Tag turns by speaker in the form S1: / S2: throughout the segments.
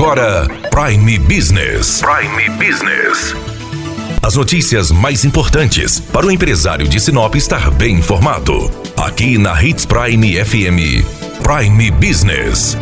S1: agora Prime Business. Prime Business. As notícias mais importantes para o empresário de Sinop estar bem informado. Aqui na Hits Prime FM. Prime Business.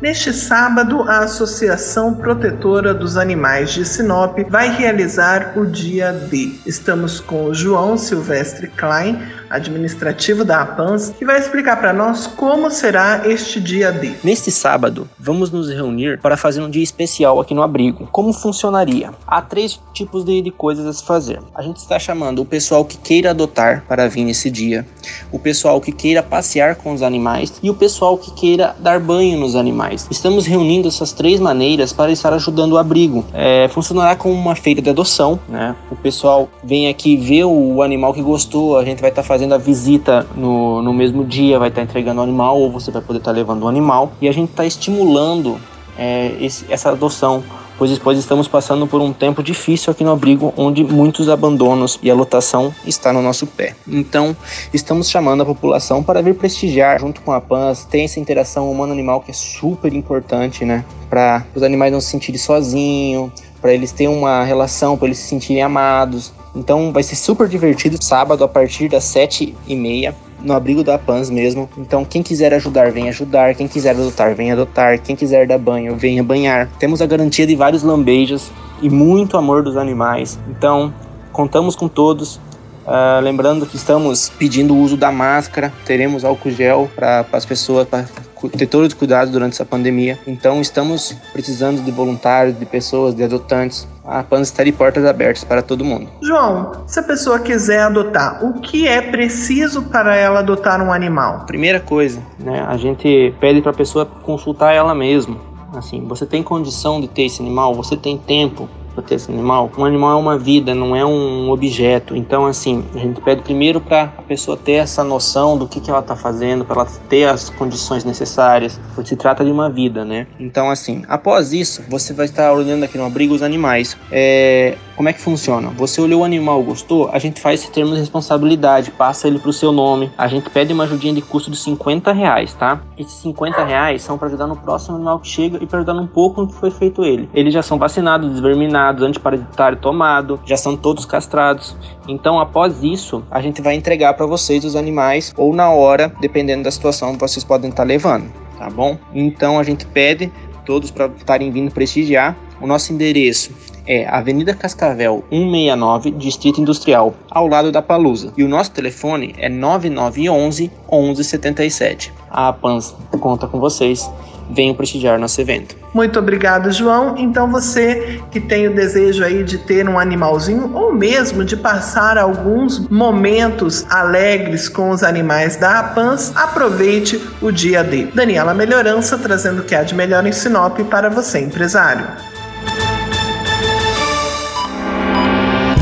S2: Neste sábado, a Associação Protetora dos Animais de Sinop vai realizar o Dia D. Estamos com o João Silvestre Klein, administrativo da APANS, que vai explicar para nós como será este dia D.
S3: Neste sábado, vamos nos reunir para fazer um dia especial aqui no abrigo. Como funcionaria? Há três tipos de, de coisas a se fazer. A gente está chamando o pessoal que queira adotar para vir nesse dia, o pessoal que queira passear com os animais e o pessoal que queira dar banho nos animais. Estamos reunindo essas três maneiras para estar ajudando o abrigo. É, funcionará como uma feira de adoção, né? O pessoal vem aqui ver o animal que gostou, a gente vai estar tá fazendo fazendo a visita no, no mesmo dia, vai estar tá entregando o animal, ou você vai poder estar tá levando o animal. E a gente está estimulando é, esse, essa adoção, pois, pois estamos passando por um tempo difícil aqui no abrigo, onde muitos abandonos e a lotação está no nosso pé. Então, estamos chamando a população para vir prestigiar, junto com a PANS, tem essa interação humano-animal que é super importante, né? Para os animais não se sentirem sozinhos, para eles terem uma relação, para eles se sentirem amados. Então vai ser super divertido sábado a partir das sete e meia no abrigo da Pans mesmo. Então, quem quiser ajudar, vem ajudar. Quem quiser adotar, vem adotar. Quem quiser dar banho, venha banhar. Temos a garantia de vários lambeijos e muito amor dos animais. Então, contamos com todos. Uh, lembrando que estamos pedindo o uso da máscara, teremos álcool gel para as pessoas, para ter todos os cuidados durante essa pandemia. Então estamos precisando de voluntários, de pessoas, de adotantes. A PANS está de portas abertas para todo mundo.
S2: João, se a pessoa quiser adotar, o que é preciso para ela adotar um animal?
S3: Primeira coisa, né? A gente pede para a pessoa consultar ela mesma. Assim, você tem condição de ter esse animal? Você tem tempo? Para ter esse animal. Um animal é uma vida, não é um objeto. Então, assim, a gente pede primeiro para a pessoa ter essa noção do que, que ela está fazendo, para ela ter as condições necessárias, porque se trata de uma vida, né? Então, assim, após isso, você vai estar olhando aqui no abrigo os animais. É, como é que funciona? Você olhou o animal, gostou? A gente faz esse termo de responsabilidade, passa ele para o seu nome. A gente pede uma ajudinha de custo de 50 reais, tá? Esses 50 reais são para ajudar no próximo animal que chega e para ajudar um pouco no que foi feito ele. Eles já são vacinados, desverminados vacinados, antiparasitário tomado, já são todos castrados. Então, após isso, a gente vai entregar para vocês os animais ou na hora, dependendo da situação, vocês podem estar tá levando, tá bom? Então, a gente pede todos para estarem vindo prestigiar. O nosso endereço é Avenida Cascavel 169, Distrito Industrial, ao lado da Palusa. E o nosso telefone é 9911 1177. A PANS conta com vocês. Venham prestigiar nosso evento.
S2: Muito obrigado, João. Então você que tem o desejo aí de ter um animalzinho ou mesmo de passar alguns momentos alegres com os animais da APANS, aproveite o dia D. Daniela Melhorança trazendo o que há de melhor em Sinop para você, empresário.